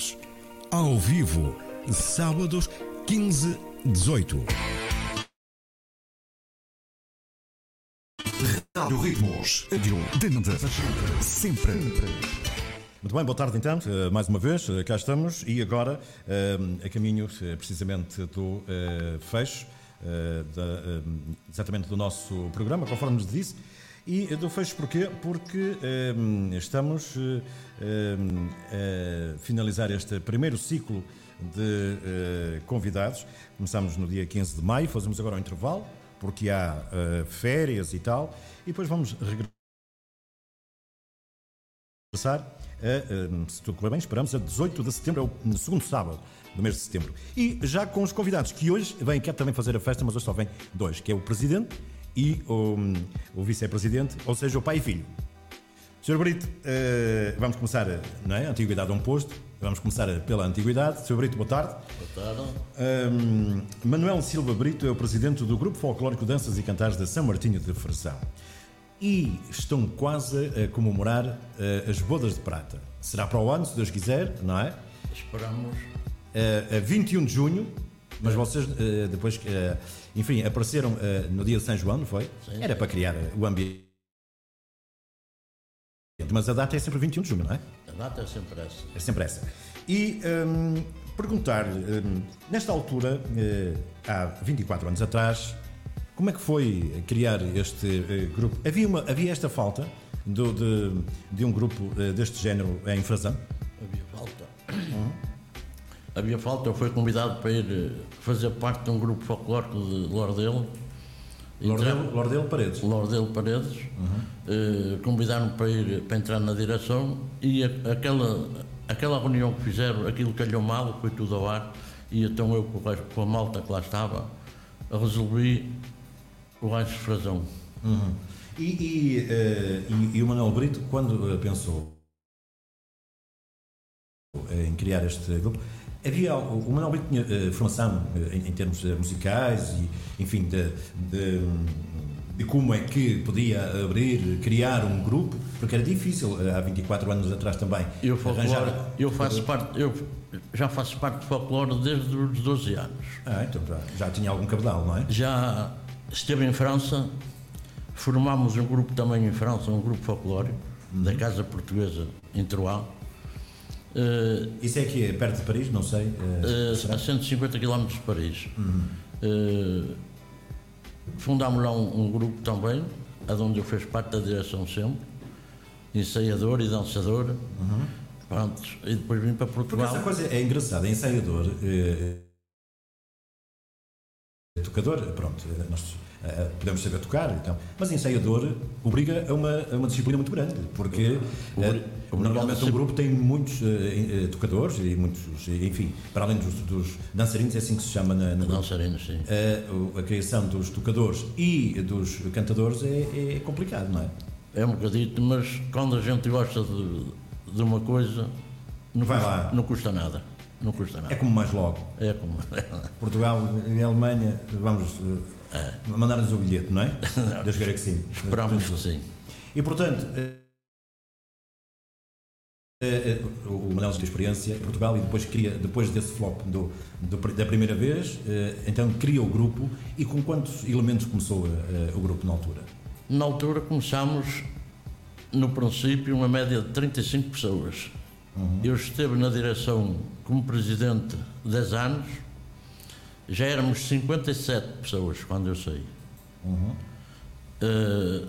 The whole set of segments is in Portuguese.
horas. Ao vivo, sábados 15, 18. Rádio Ritmos, dentro sempre. Muito bem, boa tarde então, eh, mais uma vez, eh, cá estamos e agora eh, a caminho precisamente do fecho, exatamente do nosso programa, conforme nos disse. E do fecho porquê? Porque estamos a finalizar este primeiro ciclo de convidados. Começamos no dia 15 de maio, fazemos agora um intervalo, porque há férias e tal, e depois vamos regressar a, se tudo correr bem, esperamos a 18 de setembro, é o segundo sábado do mês de setembro. E já com os convidados que hoje vêm, quer também fazer a festa, mas hoje só vêm dois, que é o Presidente e o, o Vice-Presidente, ou seja, o pai e filho. Sr. Brito, uh, vamos começar, não é? Antiguidade a um posto. Vamos começar pela antiguidade. Sr. Brito, boa tarde. Boa tarde. Um, Manuel Silva Brito é o presidente do Grupo Folclórico Danças e Cantares de São Martinho de Fresão e estão quase a comemorar uh, as bodas de prata. Será para o ano, se Deus quiser, não é? Esperamos. Uh, a 21 de junho, mas vocês depois, enfim, apareceram no dia de São João, não foi? Sim, Era sim. para criar o ambiente. Mas a data é sempre 21 de junho, não é? A data é sempre essa. É sempre essa. E um, perguntar, um, nesta altura, há 24 anos atrás, como é que foi criar este uh, grupo? Havia, uma, havia esta falta do, de, de, um grupo uh, deste género em Frazão? Havia falta. Uhum. Havia falta, eu fui convidado para ir eh, fazer parte de um grupo folclórico de Lordelo. Lordelo, Lordelo Paredes. Lordelo Paredes. Uhum. Uh, Convidaram-me para ir para entrar na direção e a, aquela, aquela reunião que fizeram, aquilo calhou mal, foi tudo ao ar, e então eu, com a malta que lá estava, resolvi o Rancho Frazão. Uhum. E, e, uh, e, e, o Manuel Brito, quando pensou em criar este grupo, havia o Manuel Brito tinha uh, formação uh, em, em, termos musicais e, enfim, de, de, de, como é que podia abrir, criar um grupo, porque era difícil há 24 anos atrás também. Eu, folclore, arranjar... eu faço parte, eu já faço parte de folclore desde os 12 anos. Ah, então já, já tinha algum cabedal, não é? Já esteve em França, formámos um grupo também em França, um grupo folclórico, uhum. da Casa Portuguesa em Troyes. Uh, Isso é que é perto de Paris, não sei. Uh, a 150 km de Paris. Uhum. Uh, fundámos lá um, um, grupo também, onde eu fiz parte da direção sempre, ensaiador e dançador. Uhum. Pronto, e depois vim para Portugal. Porque essa coisa é engraçada, ensaiador. Tocador, pronto, nós uh, podemos saber tocar, então, mas ensaiador obriga a uma, a uma disciplina muito grande, porque uh, normalmente um grupo tem muitos uh, tocadores e muitos, enfim, para além dos, dos, dançarinos, é assim que se chama na, na dançarinos, sim. a criação dos tocadores e dos cantadores é, é, complicado, não é? É um bocadito, mas quando a gente gosta de, de uma coisa, não, Vai custa, lá. não custa nada. Não custa nada. É como mais logo. É como. Portugal e Alemanha, vamos é. mandar-nos o bilhete, não é? Deus queira que sim. Esperamos assim. E portanto, o Manel de experiência em Portugal e depois cria, depois desse flop do, do, da primeira vez, então cria o grupo e com quantos elementos começou o grupo na altura? Na altura começámos, no princípio, uma média de 35 pessoas. Uhum. Eu esteve na direção como presidente 10 anos, já éramos 57 pessoas quando eu saí. Uhum. Uh,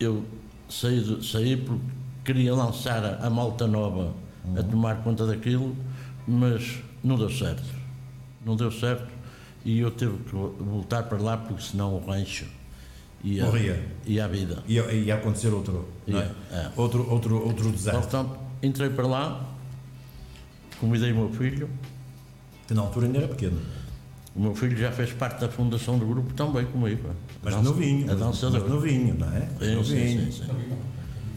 eu saí, saí porque queria lançar a, a malta nova uhum. a tomar conta daquilo, mas não deu certo. Não deu certo e eu tive que voltar para lá porque senão o rancho ia, Morria. ia à vida. Ia, ia acontecer outro, é? É. outro, outro, outro desastre. Portanto, entrei para lá, convidei o meu filho. Que na altura ainda era pequeno. O meu filho já fez parte da fundação do grupo também comigo. Mas dança- novinho. A mas- dançador. Mas novinho, não é? Sim, novinho. sim, sim, sim.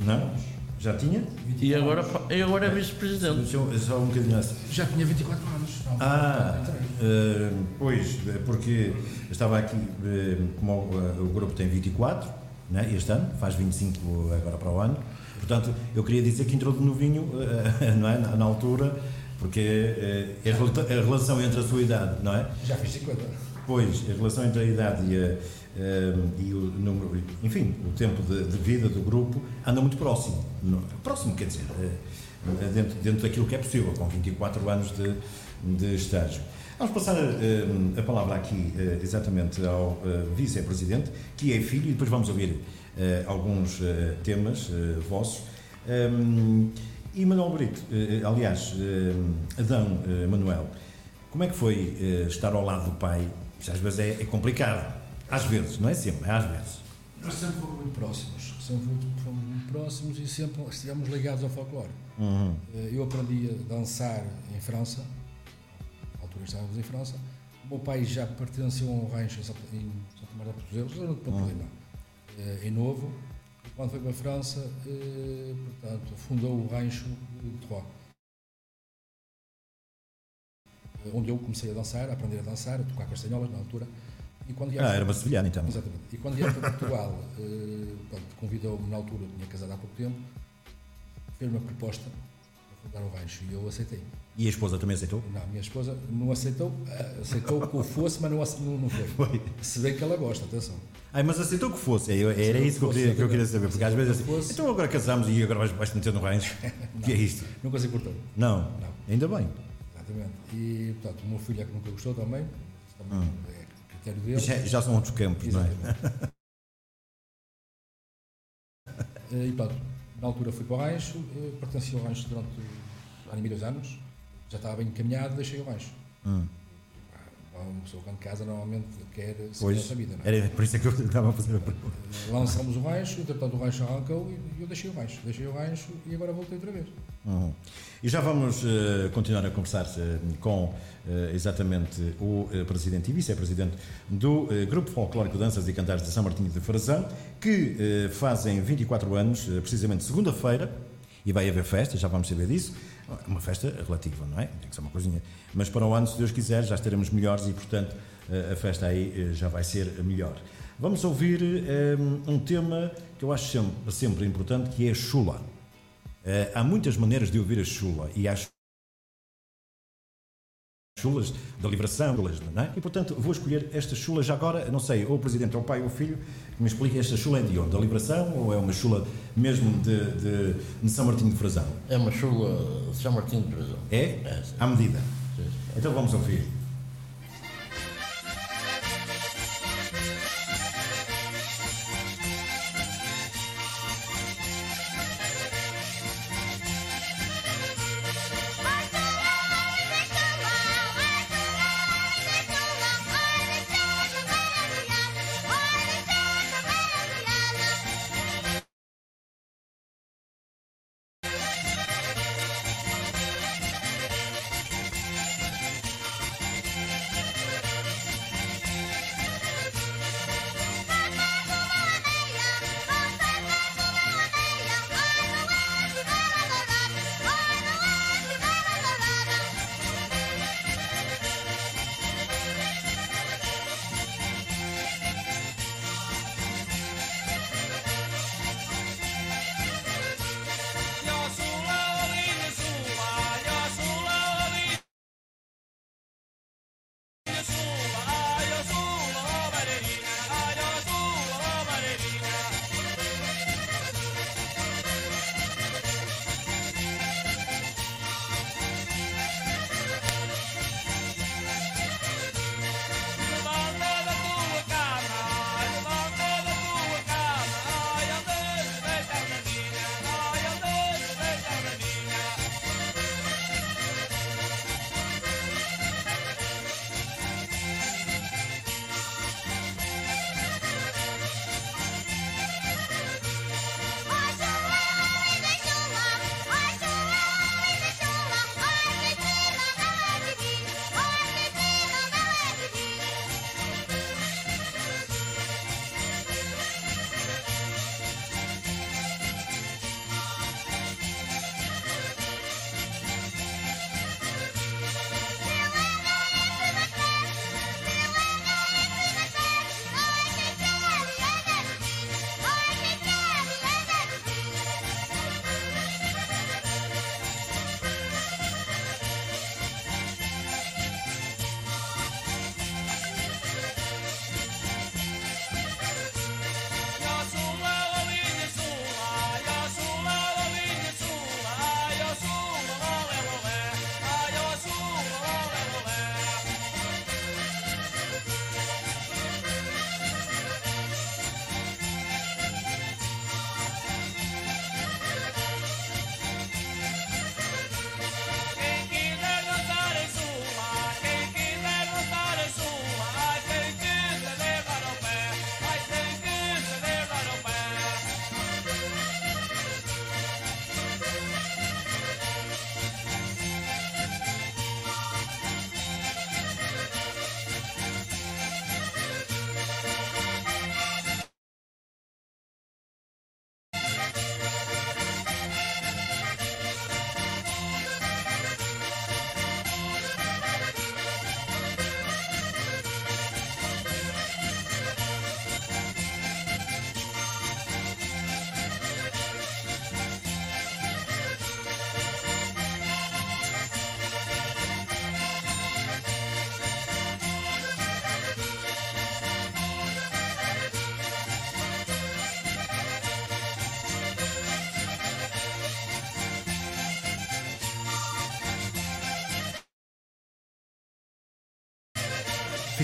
Não? Já tinha? E agora, e agora é vice-presidente. Só um bocadinho assim. Já tinha 24 anos. Não, Ah, eh, pois, eh, porque eu estava aqui, eh, como o, eh, o grupo tem 24, né, este ano, faz 25 agora para o ano, portanto, eu queria dizer que entrou de novinho, eh, não é, na, altura, Porque eh, a relação entre a sua idade, não é? Já fiz 50. Pois, a relação entre a idade e, a, eh, e o número, enfim, o tempo de, de, vida do grupo anda muito próximo. Próximo, quer dizer, dentro, dentro daquilo que é possível, com 24 anos de, de estágio. Vamos passar a palavra aqui exatamente ao vice-presidente, que é filho, e depois vamos ouvir alguns temas vossos. Um, e Manuel Brito, eh, aliás, eh, Adão eh, Manuel, como é que foi estar ao lado do pai? Isto às vezes é, é, complicado. Às vezes, não é sempre, é às vezes. Nós sempre fomos muito próximos, sempre fomos muito próximos e sempre estivemos ligados ao folclore. Uhum. Eu aprendi a dançar em França, na altura estávamos em França. O meu pai já pertenceu a um rancho em Santa Maria da Portugal, zona de Pampelina, uhum. Em Novo, quando foi para a França, eh, portanto, fundou o rancho de Troyes. Eh, onde eu comecei a dançar, a aprender a dançar, a tocar castanholas na altura. E quando ah, era uma sevilhana então. Exatamente. E quando ia para Portugal, eh, convidou-me na altura, eu tinha casado há pouco tempo, fez uma proposta para fundar o rancho e eu aceitei. E a esposa também aceitou? Não, a minha esposa não aceitou, eh, aceitou que eu fosse, mas não, não, foi. foi. Se bem que ela gosta, atenção. Ai, mas aceitou que fosse, era isso que, eu queria, que eu queria saber, porque às vezes assim, então agora casamos e agora vais, vais meter no rancho. O que é isto? Nunca se cortou. Não. não, ainda bem. Exatamente. E, portanto, o meu filho é que nunca gostou também, também hum. é critério dele. Já, já, são outros campos, Exatamente. não é? Eh, e, portanto, na altura fui para o rancho, eh, pertencia ao rancho durante há dois anos, já estava bem encaminhado, deixei o rancho. Hum. Uma pessoa quando casa normalmente quer seguir essa vida. Não é? Era por isso é que eu estava a fazer a pergunta. Eh, lançamos o rancho, entretanto o rancho arrancou e eu deixei o rancho. Deixei o rancho e agora voltei outra vez. Uhum. E já vamos uh, continuar a conversar uh, com uh, exatamente o presidente e vice-presidente do Grupo Folclórico Danças e Cantares de São Martinho de Farazão, que fazem 24 anos, precisamente segunda-feira, e vai haver festa, já vamos saber disso. Uma festa relativa, não é? Tem que ser uma coisinha. Mas para o ano, se Deus quiser, já estaremos melhores e, portanto, a festa aí eh, já vai ser melhor. Vamos ouvir um, eh, um tema que eu acho sempre, sempre importante, que é a chula. Há muitas maneiras de ouvir a chula e acho chulas da liberação, não é? E portanto vou escolher esta chula já agora, não sei, ou o presidente ou o pai ou o filho, que me explique esta chula é de onde? Da liberação ou é uma chula mesmo de, de, de São Martinho de Frazão? É uma chula de São Martinho de Frazão. É? é sim. À medida. Sim, sim. Então vamos ouvir.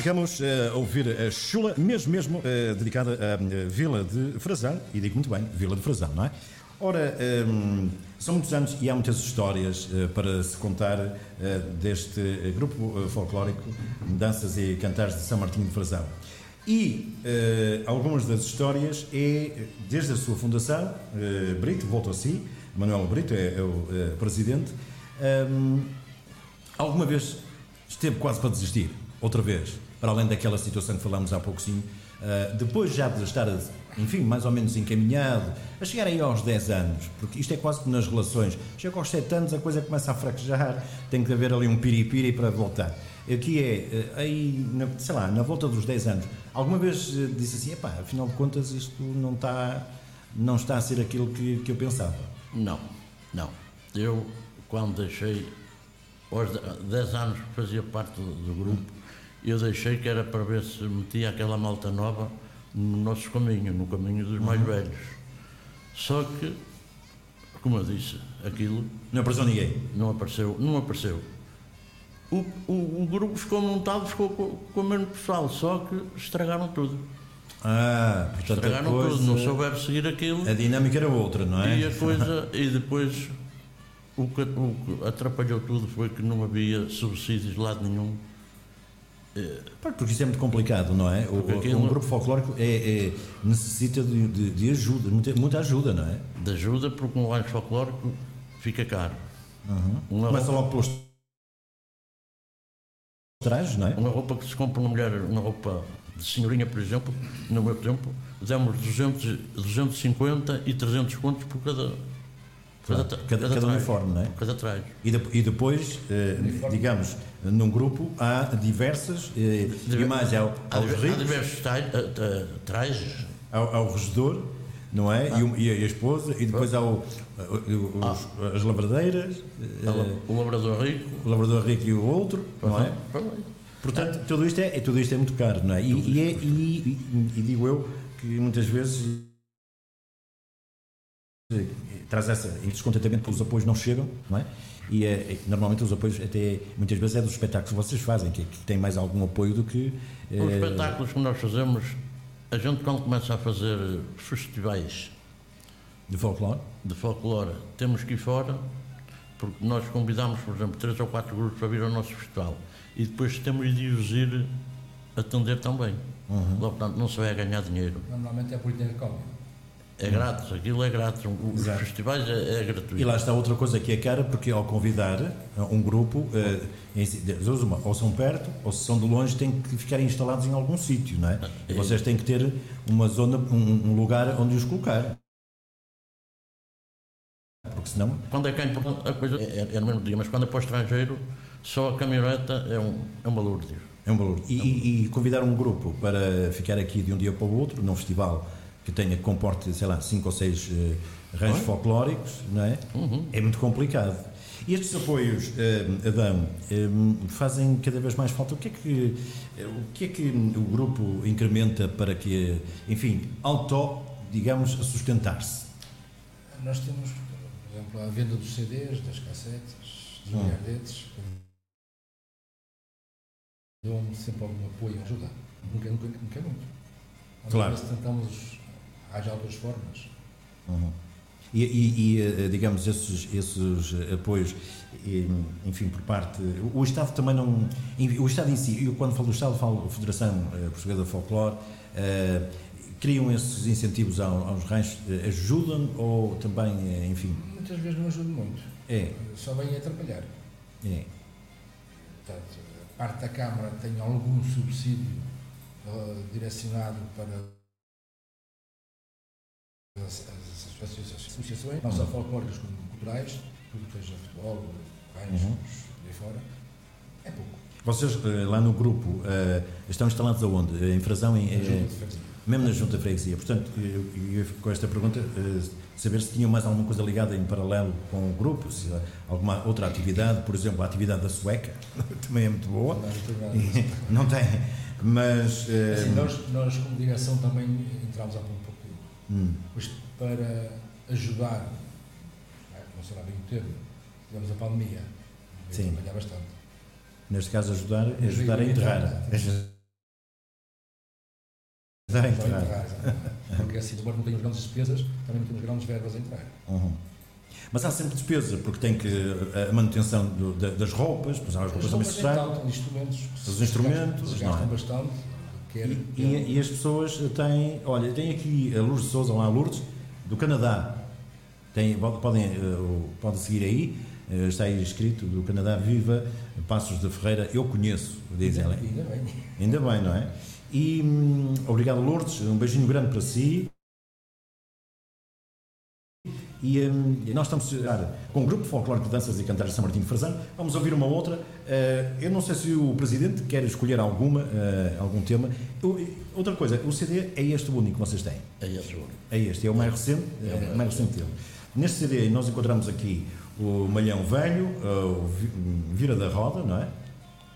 Ficamos eh, a ouvir a chula, mesmo, mesmo eh, dedicada à eh, Vila de Frazão, e digo muito bem, Vila de Frazão, não é? Ora, ehm, são muitos anos e há muitas histórias eh, para se contar eh, deste grupo eh, folclórico Danças e Cantares de São Martinho de Frazão. E algumas das histórias é, desde a sua fundação, Brito, voltou a si, Manuel Brito é, é o presidente, ehm, alguma vez esteve quase para desistir, outra vez, para além daquela situação que falámos há pouco uh, depois já de estar, enfim, mais ou menos encaminhado, a chegar aí aos 10 anos, porque isto é quase como nas relações, chega aos 7 anos a coisa começa a fraquejar, tem que haver ali um piripiri para voltar. Aqui é, uh, aí, na, sei lá, na volta dos 10 anos, alguma vez uh, disse assim, epá, afinal de contas isto não está, não está a ser aquilo que, que eu pensava. Não, não. Eu, quando deixei, aos 10 anos que fazia parte do, do grupo, eu deixei que era para ver se metia aquela malta nova no nosso caminho, no caminho dos mais velhos. Só que, como eu disse, aquilo Não apareceu ninguém. não apareceu, não apareceu. O, o, o grupo ficou montado, ficou com, com o mesmo pessoal, só que estragaram tudo. Ah, portanto Estragaram coisa, tudo, não souberam seguir aquilo. a dinâmica era outra, não é? E a coisa, e depois o que, o que atrapalhou tudo foi que não havia subsídios de lado nenhum. Pois, Porque isso é muito complicado, não é? O, Um grupo folclórico é, é- necessita de, de- de ajuda, muita, ajuda, não é? De ajuda, porque um rancho folclórico fica caro. Uma, Começa roupa, logo pelos trajes, não é? uma roupa que se compra uma mulher, uma roupa de senhorinha, por exemplo, no meu tempo, demos 200, 250 e 300 contos por cada, Claro, cada- cada traje, uniforme, não é? cada traje. E, de- e depois, eh, digamos, num grupo há diversas, eh, e mais ao, Há, aos há ricos, diversos eh, eh, trajes, ao, ao regedor, não é? E, o- e a esposa, e depois há o- o- os- as lavradeiras, eh, o labrador rico. o lavrador rico e o outro, não é? Portanto, tudo isto é, tudo isto é muito caro, não é? E, e é- e- e- e digo eu que muitas vezes eh, traz essa, esse descontentamento porque os apoios não chegam, não é? E é, é normalmente os apoios, até muitas vezes, é dos espetáculos que vocês fazem, que, que tem mais algum apoio do que. eh, Os espetáculos que nós fazemos, a gente quando começa a fazer festivais de folclore. de folclore, temos que ir fora, porque nós convidamos, por exemplo, três ou quatro grupos para vir ao nosso festival e depois temos de os ir atender também. Uhum. Logo, portanto, não se vai ganhar dinheiro. Normalmente é por intercâmbio. É grátis, aquilo é grátis. Os Exato. festivais é, é gratuito. E lá está outra coisa que é cara, porque ao convidar eh, um grupo, eh, uma, ou são perto, ou se são de longe, têm que ficar instalados em algum sítio, não é? E vocês têm que ter uma zona, um, um lugar onde os colocar. Porque senão. Quando é cá em Portugal, a coisa é, é no mesmo dia, mas quando é para o estrangeiro, só a caminhoneta é um, é um valor de É um valor. E, e- e convidar um grupo para ficar aqui de um dia para o outro, num festival que tenha, que comporte, sei lá, cinco ou seis ranchos folclóricos, não é? É muito complicado. E estes apoios, eh, Adão, eh, fazem cada vez mais falta. O que é que, eh, o que, é que o grupo incrementa para que, enfim, auto, digamos, sustentar-se? Nós temos, por exemplo, a venda dos CDs, das cassetes, dos Hum. milhardetes. Dão-me sempre algum apoio, ajuda. Nunca, nunca, nunca é muito. Claro. vezes tentamos arranjar outras formas. E, e- e, eh, digamos, esses, esses apoios, enfim, por parte. O Estado também não. O Estado em si, eu quando falo do Estado, falo da Federação eh, Portuguesa de Folclore, eh, criam esses incentivos ao- aos ranchos, ajudam ou também, enfim. Muitas vezes não ajuda muito. É, Só vêm atrapalhar. é. Portanto, a parte da Câmara tem algum subsídio eh, direcionado para as, as associações, associações, não só folclóricas como culturais, tudo que seja futebol, ranchos, Uhum. de fora, é pouco. Vocês eh, lá no grupo eh, estão instalados aonde? Eh, Em Frazão? Em, de freguesia. Mesmo na Junta de Freguesia. Portanto, eu, eu com esta pergunta saber se tinham mais alguma coisa ligada em paralelo com o grupo, se alguma outra atividade, por exemplo, a atividade da sueca, também é muito boa. Não, não tem mas. Assim, nós, nós, como direção, também entramos há pouco hum, mas para ajudar, não é? não será bem o termo, tivemos a pandemia, Sim. trabalhar bastante. neste caso, ajudar, Ajudar ajudar a enterrar. enterrar. Já a exatamente. Porque assim, embora não tenhamos grandes despesas, também não temos grandes verbas a entrar. Mas há sempre despesa, porque tem que a manutenção do- da- das roupas, pois há as roupas também se então, instrumentos. Os instrumentos, Se não gastam é? E, e- e as pessoas têm, olha, tem aqui a Lourdes de Souza, lá Lourdes, do Canadá. Tem, podem, eh, podem seguir aí, eh, está aí escrito do Canadá, viva Passos de Ferreira, eu conheço, diz ela. Ainda bem. Ainda bem, não é? E hum, obrigado, Lourdes, um beijinho grande para si. E hum, e nós estamos a com o grupo folclórico de danças e cantares de São Martinho de Farzão. Vamos ouvir uma outra. Eh, eu não sei se o Presidente quer escolher alguma, eh, algum tema. Eu- outra coisa, o CD é este o único que vocês têm. É esse o único. É este, é o mais recente, é o mais recente dele. Neste CD nós encontramos aqui o Malhão Velho, eh, o Vi- Vira da Roda, não é?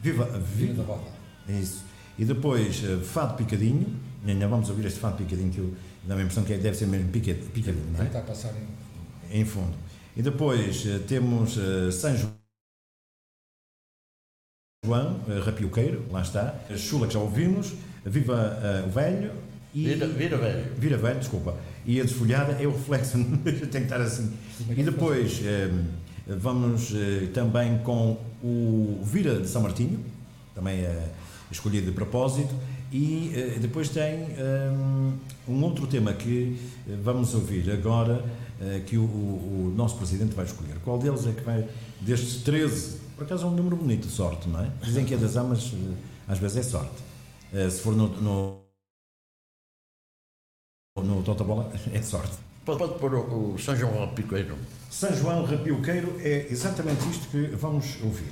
Viva, Vira da roda. é isso. E depois eh, Fado Picadinho. Ainda vamos ouvir este Fado Picadinho que eu dá a impressão que é- deve ser mesmo pica- picadinho, não é? Tentar passar em. Em fundo. E depois eh, temos eh, São João, eh, Rapioqueiro, lá está. A Chula que já ouvimos. Viva o Velho. E Vira, vira velho. Vira velho, desculpa. E a desfolhada é o reflexo, tem que estar assim. E depois vamos também com o Vira de São Martinho, também é escolhido de propósito. E depois tem um outro tema que vamos ouvir agora, que o, o- o nosso Presidente vai escolher. Qual deles é que vai, destes 13, por acaso é um número bonito de sorte, não é? Dizem que é das amas, eh, às vezes é sorte. Eh, se for no, no, no Totobola, é sorte. Pode, pode pôr o, o São João ao Picoeiro. São João Rapioqueiro é exatamente isto que vamos ouvir.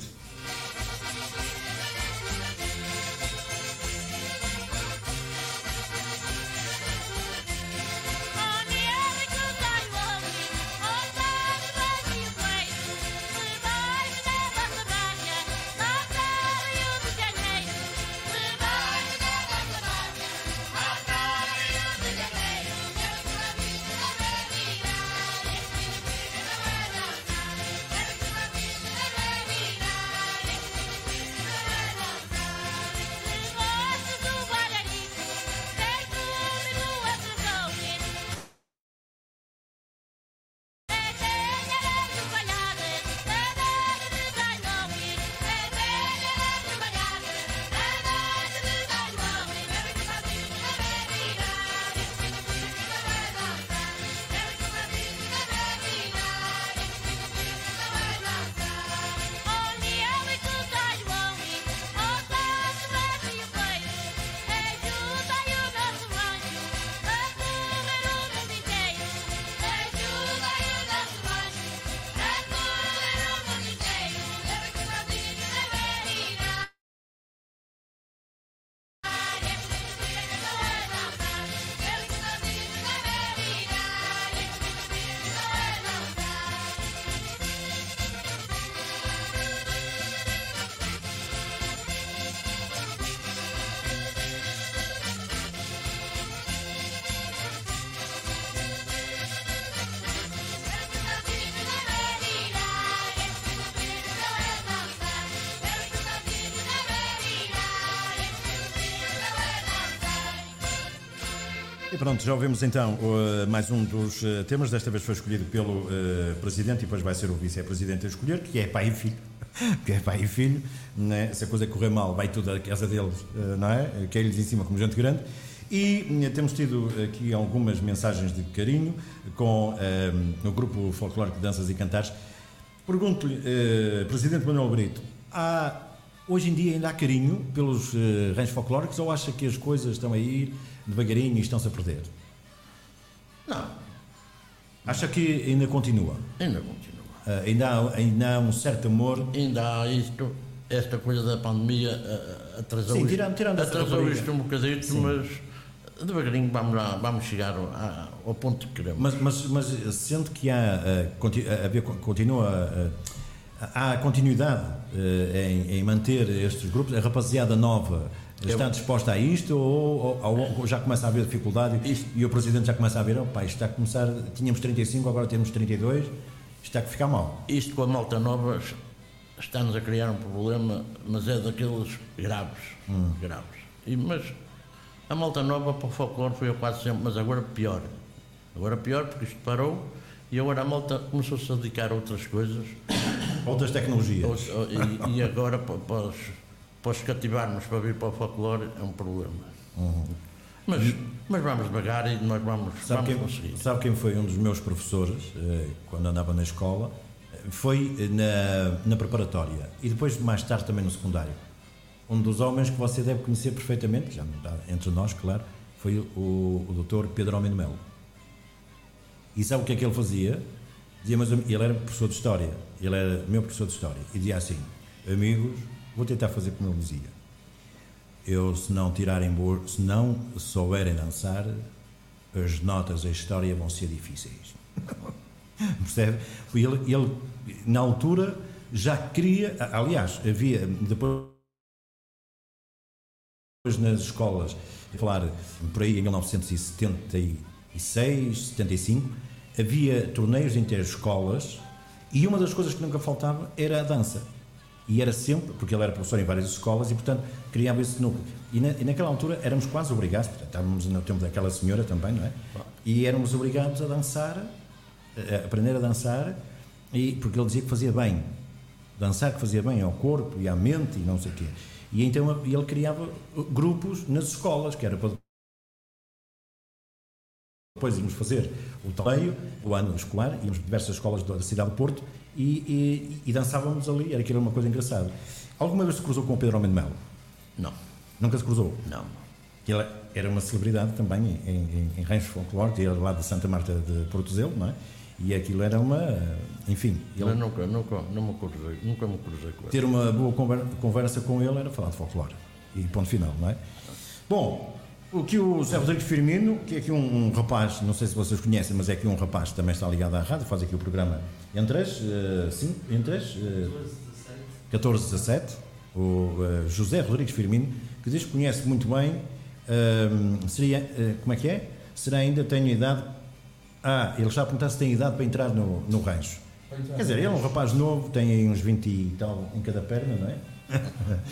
E pronto, já ouvimos então uh, mais um dos uh, temas. Desta vez foi escolhido pelo uh, Presidente e depois vai ser o Vice-Presidente a escolher, que é pai e filho. que é pai e filho. Né? Se a coisa correr mal, vai tudo à casa deles, não é? Cai-lhes em cima como gente grande. E temos tido aqui algumas mensagens de carinho com uh, o grupo folclórico de danças e cantares. Pergunto-lhe, Presidente Manuel Brito, há, hoje em dia ainda há carinho pelos uh, ranchos folclóricos ou acha que as coisas estão a ir devagarinho e estão-se a perder? Não, Acha que ainda continua? ainda continua. Uh, ainda, há, ainda há um certo amor? Ainda há isto, esta coisa da pandemia uh, atrasou, Sim, tirando- tirando atrasou isto um bocadito, mas devagarinho vamos, lá, vamos chegar ao, ao ponto que queremos. Mas, mas, mas sente que há, uh, continua, há continuidade uh, em, em manter estes grupos? A rapaziada nova está disposta a isto ou, ou- ou já começa a haver dificuldade Isto- e o Presidente já começa a ver, opa, isto está a começar, tínhamos 35, agora temos 32, isto está a ficar mal. Isto com a malta nova está-nos a criar um problema, mas é daqueles graves. Hum. graves. E, mas A malta nova para o folclore foi eu quase sempre, mas agora pior. Agora pior porque isto parou e agora a malta começou-se a dedicar a outras coisas. Outras tecnologias. E, e agora para, os, para os cativarmos para vir para o folclore é um problema. Uhum. Mas, mas vamos devagar e nós vamos, sabe vamos quem, conseguir. Sabe quem foi um dos meus professores eh, quando andava na escola? Foi na, na preparatória e depois mais tarde também no secundário. Um dos homens que você deve conhecer perfeitamente, já não está entre nós, claro, foi o, o Dr. Pedro Almeida Melo. E sabe o que é que ele fazia? Dizia, mas ele era professor de História, ele era meu professor de História, e dizia assim: Amigos, vou tentar fazer como ele dizia. Eu, se não tirarem boas, se não souberem dançar, as notas da história vão ser difíceis. Percebe? Ele, ele, na altura, já queria. Aliás, havia depois nas escolas, falar por aí em 1976, 75, havia torneios escolas e uma das coisas que nunca faltava era a dança. E era sempre, porque ele era professor em várias escolas e, portanto, criava esse núcleo. E, na, e naquela altura éramos quase obrigados, portanto, estávamos no tempo daquela senhora também, não é? E éramos obrigados a dançar, a aprender a dançar, e, porque ele dizia que fazia bem. Dançar que fazia bem ao corpo e à mente e não sei o quê. E então ele criava grupos nas escolas, que era para depois íamos fazer o torneio, o ano escolar, íamos a diversas escolas da cidade de Porto e, e, e dançávamos ali, era aquilo uma coisa engraçada. Alguma vez se cruzou com o Pedro Homem de Melo? Não. Nunca se cruzou? Não. Ele era uma celebridade também em, em, em ranchos folclóricos, era lá de Santa Marta de Portozelo, não é? E aquilo era uma. Enfim. Ele, nunca, nunca, não me cruzei, nunca me cruzei com ele. Ter uma boa conversa com ele era falar de folclore. E ponto final, não é? Bom, o que o José Rodrigues Firmino, que é aqui um, um, rapaz, não sei se vocês conhecem, mas é aqui um rapaz que também está ligado à rádio, faz aqui o programa entre as. Uh, sim, entre as. Uh, 14 17. O uh, José Rodrigues Firmino, que diz que conhece muito bem. Uh, seria. Uh, como é que é? Será ainda tenho idade ah, ele já a perguntar se tem idade para entrar no, no rancho. Quer dizer, ele é um rapaz novo, tem aí uns 20 e tal em cada perna, não é?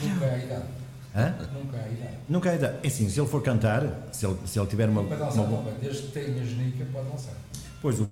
Nunca há idade. Hã? Nunca há idade. Nunca há idade. É assim, se ele for cantar, se ele, se ele tiver uma. Pode dançar uma... desde que tenha genica, pode dançar. Pois o.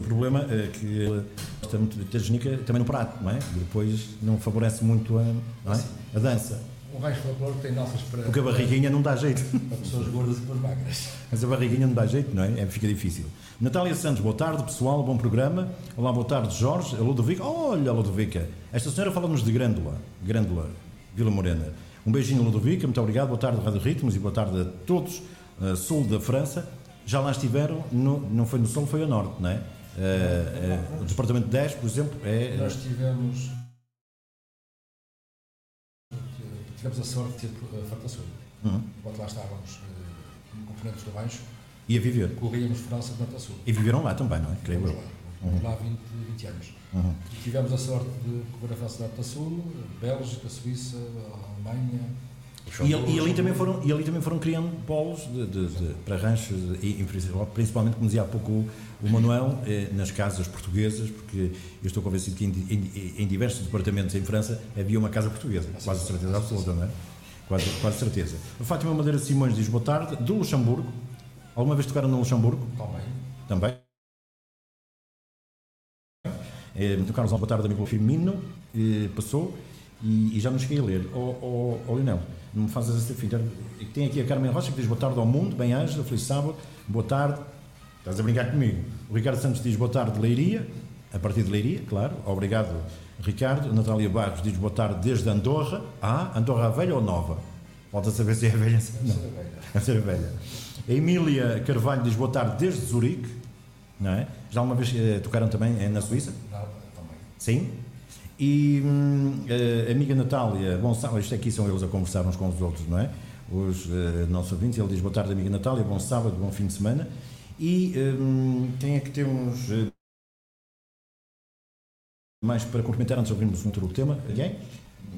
O problema é que ele gosta muito de ter genica também no prato, não é? E depois não favorece muito a, é? a dança. O rancho folclórico tem nossas para. Porque a barriguinha não dá jeito. Para pessoas gordas e para magras. Mas a barriguinha não dá jeito, não é? é? Fica difícil. Natália Santos, boa tarde, pessoal, bom programa. Olá, boa tarde, Jorge. A Ludovica. Olha, Ludovica. Esta senhora fala-nos de Grândola. Grândola, Vila Morena. Um beijinho, Ludovica. Muito obrigado. Boa tarde, Rádio Ritmos, e boa tarde a todos. Uh, sul da França. Já lá estiveram, no, não foi no sul, foi a norte, não é? Uh, uh, o Departamento 10, por exemplo, é. Nós tivemos tivemos a sorte de ter uh, fartações. Uhum. Enquanto lá estávamos uh, como componentes do Baixo, e a viver? Corríamos França de Norte a Sul. E viveram lá também, não é? Creio eu. Lá, uhum. lá 20, 20 anos. Uhum. Tivemos a sorte de correr a França de Norte a Sul, Bélgica, Suíça, Alemanha. E, e, ali também foram, e ali também foram criando polos de, de, de, para ranchos, e, principalmente, como dizia há pouco o, o Manuel, eh, nas casas portuguesas, porque eu estou convencido que em, em, em, diversos departamentos em França havia uma casa portuguesa, quase certeza absoluta, não é? Quase, quase certeza. A Fátima Madeira Simões diz boa tarde, do Luxemburgo. Alguma vez tocaram no Luxemburgo? Também. Também? É, Carlos, boa tarde, amigo Firmino, eh, passou e, e, já não cheguei a ler. O, o, o Lionel, não me fazes essa fita. Tem aqui a Carmen Rocha que diz boa tarde ao mundo, bem Ângela, feliz sábado, boa tarde. Estás a brincar comigo. O Ricardo Santos diz boa tarde, Leiria, a partir de Leiria, claro. Obrigado, Ricardo. A Natália Barros diz boa tarde desde Andorra. Ah, Andorra velha ou nova? Falta saber se é velha. Não, deve ser velha. A Emília Carvalho diz boa tarde desde Zurique, não é? Já uma vez eh, tocaram também eh, na Suíça? Não, também. Sim? E hum, a amiga Natália, bom, isto aqui são eles a conversar uns com os outros, não é? Os uh, nossos ouvintes, ele diz boa tarde, amiga Natália, bom sábado, bom fim de semana. E hum, quem é que temos uh, mais para cumprimentar antes de ouvirmos um outro tema? Alguém?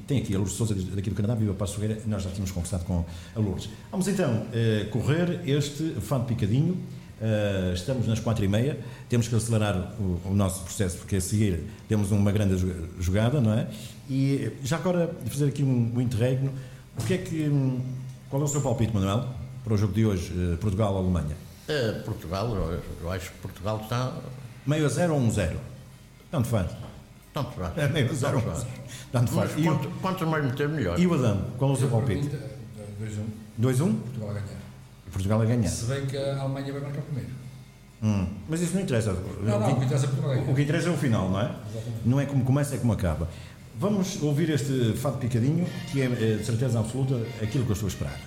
Tem aqui a Lourdes Souza, daqui do Canadá, Viva Passo Ferreira, nós já tínhamos conversado com a Lourdes. Vamos então uh, correr este fado picadinho Uh, estamos nas quatro e meia, temos que acelerar o, o, nosso processo, porque a seguir temos uma grande jogada, não é? E já agora fazer aqui um, um interregno, O que é que. hum, Qual é o seu palpite, Manuel, para o jogo de hoje, eh, Portugal-Alemanha? É, Portugal, eu, acho que Portugal está. Meio a zero ou um zero? Tanto faz. Tanto faz. É meio a zero ou Tanto um faz. zero. Tanto faz. Mas quanto, quanto mais meter, melhor. e o Adão, qual é o seu palpite? 2-1, 2-1? Portugal a ganhar. Portugal a ganhar. Se bem que a Alemanha vai marcar primeiro. Hum, Mas isso não interessa. Não, não, o que interessa é o que interessa é o final, não é? Exatamente. Não é como começa, é como acaba. Vamos ouvir este fado picadinho, que é eh, de certeza absoluta aquilo que eu estou a esperar.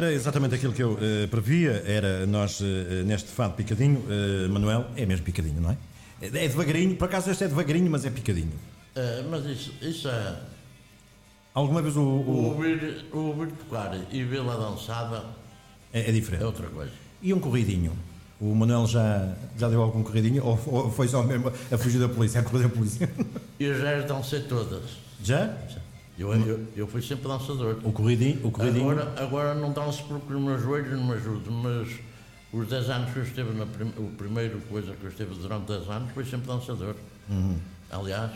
Era exatamente aquilo que eu eh, previa, era nós eh, neste fado picadinho, eh, Manuel, é mesmo picadinho, não é? É devagarinho, por acaso este é devagarinho, mas é picadinho. É, mas isso, isso é. Alguma vez o, O ouvir, ouvir tocar e vê-la dançada é, é é diferente. outra coisa. E um corridinho? O Manuel já, já deu algum corridinho ou, ou foi só mesmo a fugir da polícia, a correr da polícia? E já dancei todas. Já? Eu, eu, eu fui sempre dançador. O corridinho? O corridinho? Agora, agora não danço porque os meus joelhos não me ajudam, mas os 10 anos que eu esteve na prim, o primeiro coisa que eu esteve durante 10 anos foi sempre dançador. Uhum. Aliás,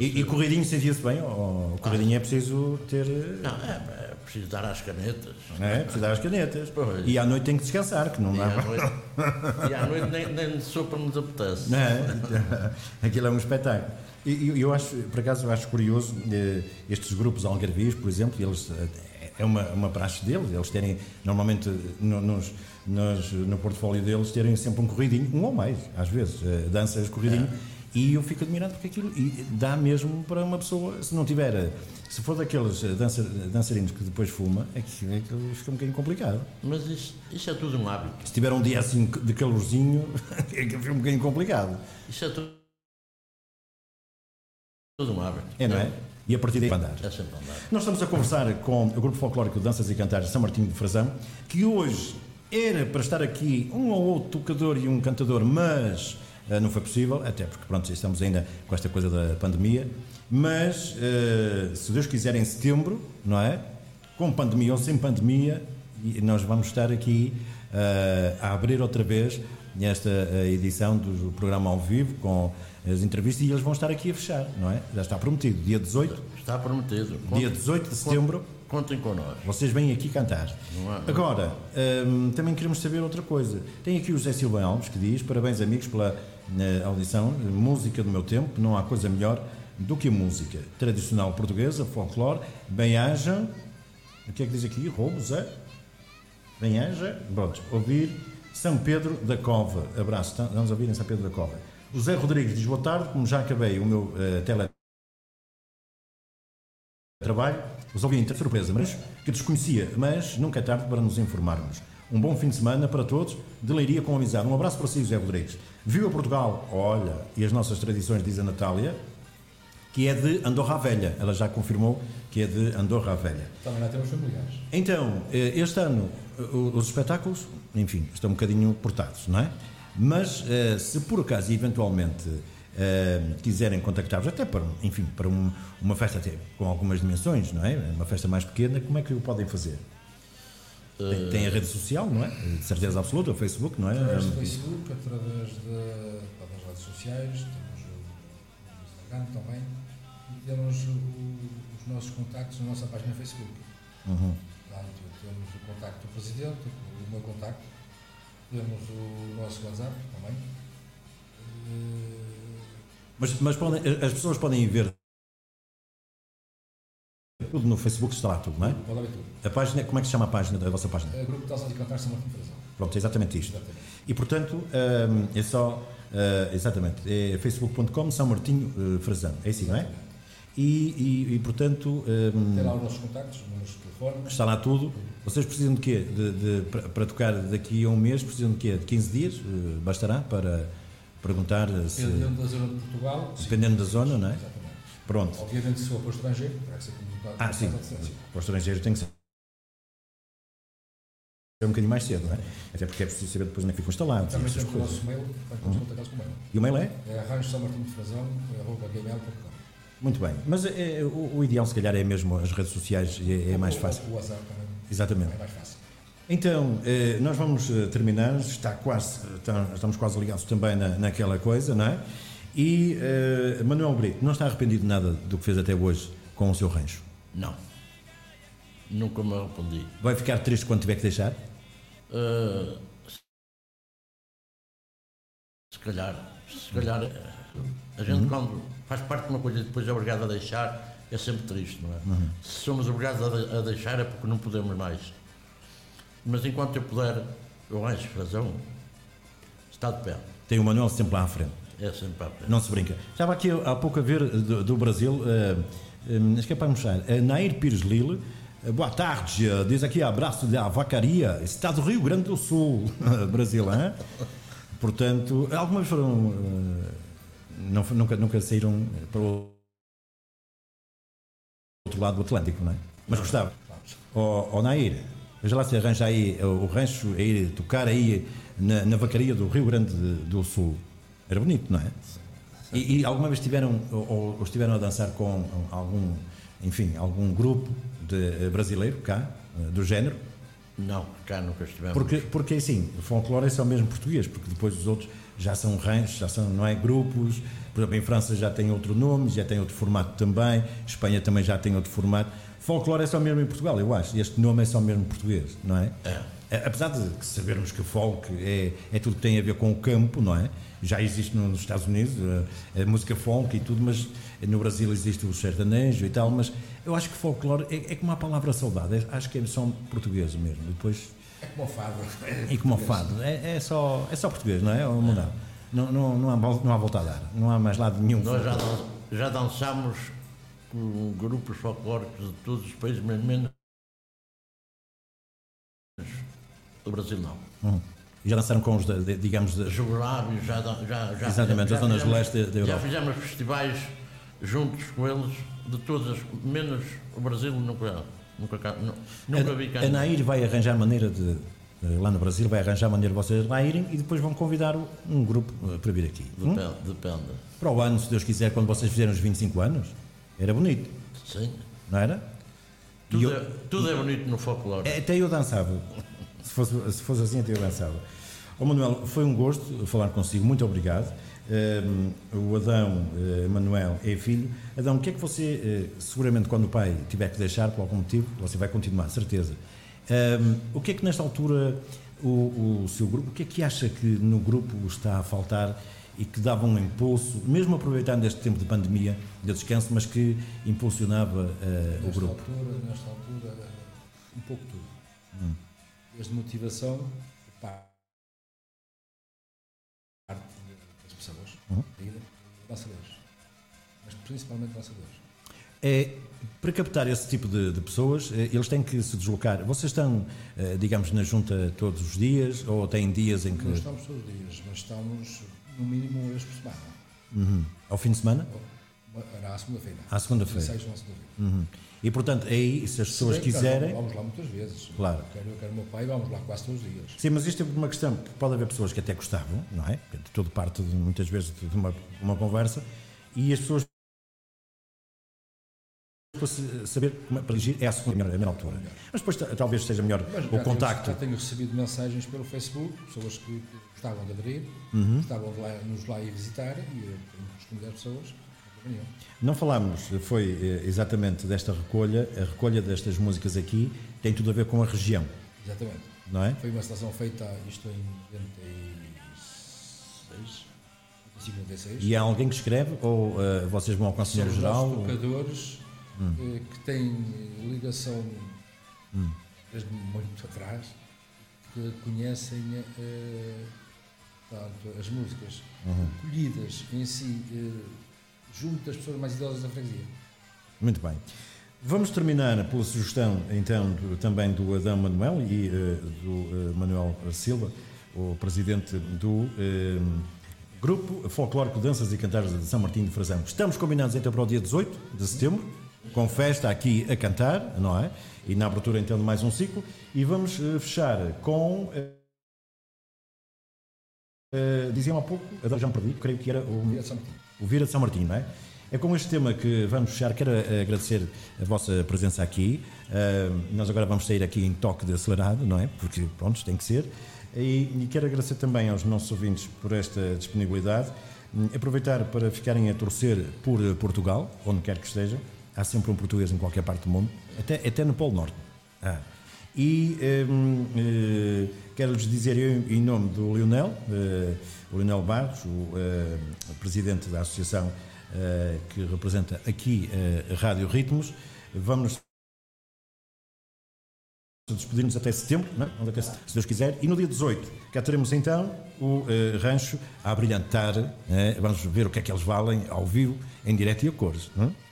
E, e corridinho sentia-se bem? Ou corridinho é preciso ter. Não, é, é preciso dar às canetas. Não é? Precisa dar as canetas. Pois. E à noite tem que descansar, que não E dá. à noite, e à noite nem, nem sopa nos apetece. Não é? Aquilo é um espetáculo. E e eu acho, por acaso, eu acho curioso eh, estes grupos algarvios, por exemplo, eles, eh, é uma, uma praxe deles, eles terem, normalmente, no, nos, nos- no portfólio deles, terem sempre um corridinho, um ou mais, às vezes, eh, danças corridinho, e eu fico admirado porque aquilo e dá mesmo para uma pessoa, se não tiver, se for daqueles dança, dançarinos que depois fuma, é que, é que fica um bocadinho complicado. Mas isso, isso é tudo um hábito. Se tiver um dia assim de calorzinho, é que fica um bocadinho complicado. Isso é tudo, tudo um hábito. É, não é? E a partir daí andar. É sempre andar. Nós estamos a conversar com o grupo folclórico de Danças e Cantares São Martinho de Frazão, que hoje era para estar aqui um ou outro tocador e um cantador, mas eh, não foi possível, até porque pronto, estamos ainda com esta coisa da pandemia. Mas eh, se Deus quiser em setembro, não é? Com pandemia ou sem pandemia, nós vamos estar aqui eh, a abrir outra vez esta edição do programa ao vivo com as entrevistas e eles vão estar aqui a fechar, não é? Já está prometido, dia 18 Está prometido. Dia 18 de setembro, Contem connosco. vocês vêm aqui cantar. Há- Agora, hum, também queremos saber outra coisa. Tem aqui o José Silva Alves que diz: Parabéns, amigos, pela audição. Música do meu tempo, não há coisa melhor do que a música tradicional portuguesa, folclore. Bem-haja. O que é que diz aqui? Roubo, Zé? Bem-haja. Pronto, ouvir São Pedro da Cova. Abraço. Vamos ouvir em São Pedro da Cova. O Zé Rodrigues diz: Boa tarde, como já acabei o meu eh, tele trabalho, os ouvi de surpresa, mas que desconhecia, mas nunca é tarde para nos informarmos. Um bom fim de semana para todos, de Leiria com amizade. Um abraço para si, José Rodrigues. Viu a Portugal, olha, e as nossas tradições, diz a Natália, que é de Andorra a Velha. Ela já confirmou que é de Andorra a Velha. Também lá temos familiares. Então, eh, este ano, eh, os espetáculos, enfim, estão um bocadinho portados, não é? Mas, eh, se por acaso, eventualmente, eh, quiserem contactar-vos, até para, enfim, para um- uma festa até com algumas dimensões, não é? Uma festa mais pequena, como é que o podem fazer? Tem, tem a rede social, não é? De certeza absoluta, o Facebook, não é? Através do Facebook, através de, das redes sociais, temos o, o Instagram também e temos o- os nossos contactos na nossa página Facebook. Uhum. Portanto, temos o contacto do Presidente, o meu contacto, temos o nosso WhatsApp também. Eh, Mas, mas podem- as pessoas podem ver tudo no Facebook, está lá tudo, não é? Pode haver tudo. A página, como é que se chama a página da vossa página? Eh, Grupo de Danças e Cantar São Martin Frazão. Pronto, é exatamente isto. Exatamente. E portanto, hum, é só, exatamente, é facebook.com São Martinho eh, Frazão, é assim, não é? E, e, e, portanto, hum, Tem lá os nossos contactos, os números de telefone. está lá tudo. Vocês precisam de quê? De, de- para, tocar daqui a um mês, precisam de quê? De 15 dias? Eh, bastará para perguntar se, Dependendo da zona de Portugal. sim. dependendo da zona, não é? Exatamente. Pronto. Obviamente, se for para o estrangeiro, terá que ser comunicado Ah, sim. Para o estrangeiro tem que ser um bocadinho mais cedo, não é? Até porque é preciso saber depois onde é que ficam instalados Também temos o nosso mail, para que nos contactados com o mail. E o mail é? É arranjo Muito bem. Mas é, o, o ideal, se calhar, é mesmo as redes sociais, é, é mais fácil. O WhatsApp também Exatamente. é mais fácil. Então, eh, nós vamos eh, terminar, está quase, está- estamos quase ligados também na, naquela coisa, não é? E eh, Manuel Brito, não está arrependido de nada do que fez até hoje com o seu rancho? Não. Nunca me arrependi. Vai ficar triste quando tiver que deixar? Uh, se calhar, se calhar, a gente quando faz parte de uma coisa e depois é obrigado a deixar, é sempre triste, não é? Se somos obrigados a, a deixar é porque não podemos mais. Mas enquanto eu puder, eu acho razão, está de pé. Tem o Manuel sempre lá à frente. É sempre a pé. Não se brinca. Estava aqui há pouco a ver eh, do, do Brasil, acho que é para mostrar, eh, Nair Pires Lille. eh, Boa tarde, eh, diz aqui abraço da Vacaria, Estado do Rio Grande do Sul, Brasil, hein? Portanto, algumas foram. eh, não, nunca, nunca saíram para o outro lado do Atlântico, não é? Mas gostava. Ó oh, Nair, veja lá se arranja aí eh, o rancho, a ir tocar aí na, na vacaria do Rio Grande do Sul. Era bonito, não é? E, e alguma vez tiveram ou, ou estiveram a dançar com algum, enfim, algum grupo de, eh, brasileiro cá, eh, do género? Não, cá nunca estivemos. Porque, porque assim, o folclore é só mesmo português, porque depois os outros, já são ranchos, já são, não é, grupos. Por exemplo, em França já tem outro nome, já tem outro formato também. Espanha também já tem outro formato. Folclore é só mesmo em Portugal, eu acho. Este nome é só mesmo português, não é? É, Apesar de sabermos que folk é, é tudo que tem a ver com o campo, não é? Já existe nos Estados Unidos a, a música folk e tudo, mas no Brasil existe o sertanejo e tal, mas eu acho que folclore é, é como a palavra saudade, é- acho que é só português mesmo. Depois É como o fado. e como o fado, é, é, só, é só português, não é? Ou mudar. Não, não, não, há, não há volta a dar, não há mais lado nenhum. Nós já, dan- já dançámos com grupos folclóricos de todos os países, mas menos o Brasil não. E já dançaram com os, de- de- digamos, de, Jugoslávia, já, já, já Exatamente, já as zonas fizemos- leste da Europa. Já fizemos festivais juntos com eles, de todas, menos o Brasil, nunca, nunca, nunca vi cá. a, a Nair vai arranjar maneira de, lá no Brasil, vai arranjar maneira de vocês lá irem e depois vão convidar um grupo eh, para vir aqui. Hum? Depende, depende. Para o ano, se Deus quiser, quando vocês fizerem os 25 anos, era bonito, Sim. não era? Tudo, eu- é, tudo é bonito no folclore. Até eu dançava. Se fosse, se fosse assim, até eu dançava. Ó Manuel, foi um gosto falar consigo, muito obrigado. Ehm, o Adão eh, Manuel é filho. Adão, o que é que você, eh, seguramente quando o pai tiver que deixar por algum motivo, você vai continuar, certeza. Ehm, o que é que nesta altura o, o seu grupo, o que é que acha que no grupo está a faltar e que dava um impulso, mesmo aproveitando este tempo de pandemia, de descanso, mas que impulsionava eh, o grupo? altura, nesta altura, um pouco tudo. Hum. Desde motivação, pá, Uhum. dançadores. Mas principalmente dançadores. É, para captar esse tipo de, de pessoas, eh, eles têm que se deslocar. Vocês estão, eh, digamos, na junta todos os dias ou têm dias em que. Não estamos todos os dias, mas estamos no mínimo uma vez por semana. Uhum. Ao fim de semana? Era à segunda-feira. À segunda-feira. 16 na segunda-feira. Uhum. E portanto, aí, se as pessoas nós quiserem. Vamos lá muitas vezes. Claro. Eu quero, eu quero o meu pai, vamos lá quase todos os dias. Sim, mas isto é uma questão que pode haver pessoas que até gostavam, não é? De tudo parte, de, muitas vezes, de uma, uma conversa e as pessoas. Para saber como é para dirigir é a segunda melhor, a melhor altura. Mas depois ta- talvez seja melhor Mas o contacto. Tenho, já tenho recebido mensagens pelo Facebook, pessoas que gostavam de aderir, Uhum. gostavam de lá, nos lá ir visitar e eu tenho responder às pessoas. Não falámos, foi eh, exatamente desta recolha, a recolha destas músicas aqui tem tudo a ver com a região, Exatamente. não é? Foi uma estação feita, isto em 96, 96. E há alguém que escreve ou eh, vocês vão ao São Conselheiro Geral? nossos ou- tocadores eh, que têm ligação desde muito atrás, que conhecem eh, portanto, as músicas colhidas em si eh, junto das pessoas mais idosas da freguesia. Muito bem. Vamos terminar pela sugestão, então, do- também do Adão Manuel e eh, do eh, Manuel Silva, o presidente do eh, Grupo Folclórico Danças e Cantares de São Martinho de Frazão. Estamos combinados então para o dia 18 de setembro, com festa aqui a cantar, não é? E na abertura então de mais um ciclo. E vamos fechar com. diziam há pouco, Adão já me perdi, creio que era o. Via de São Martinho. O Vira de São Martinho, não é? É com este tema que vamos fechar. Quero eh, agradecer a vossa presença aqui. Eh, nós agora vamos sair aqui em toque de acelerado, não é? Porque, pronto, tem que ser. E, e quero agradecer também aos nossos ouvintes por esta disponibilidade. Hum, Aproveitar para ficarem a torcer por eh, Portugal, onde quer que esteja. Há sempre um português em qualquer parte do mundo, até, até no Polo Norte. Ah. E hum, eh, quero-lhes dizer, eu, em nome do Lionel, eh, o Lionel Barros, o eh, presidente da associação que representa aqui a Rádio Ritmos, vamos despedir-nos até setembro, é? Até setembro, se Deus quiser, e no dia 18 cá teremos então o eh, rancho a brilhantar, eh, vamos ver o que é que eles valem ao vivo, em direto e a cores. Não é?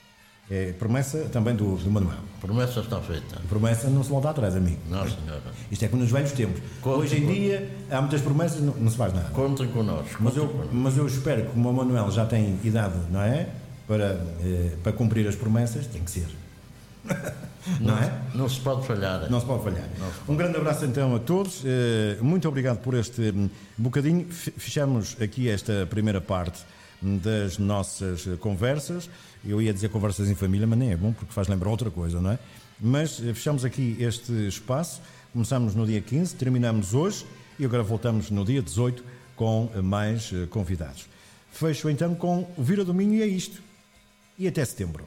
É promessa também do, do Manuel. Promessa está feita. Promessa não se volta atrás, amigo. Não, senhora. Isto é como nos velhos tempos. Conte Hoje em dia há muitas promessas, não, não se faz nada. Contem connosco. Mas eu, contem connosco. mas eu espero que como o Manuel já tem idade, não é? Para, eh, para cumprir as promessas, tem que ser. não é? Não se pode falhar. Não se pode falhar. Um grande abraço então a todos. Eh, Muito obrigado por este hum, bocadinho. Fe- Fechamos aqui esta primeira parte hum, das nossas eh, conversas. Eu ia dizer conversas em família, mas nem é bom porque faz lembrar outra coisa, não é? Mas eh, fechamos aqui este espaço. Começamos no dia 15, terminamos hoje e agora voltamos no dia 18 com mais eh, convidados. Fecho então com o Vira do Minho e é isto. E até setembro.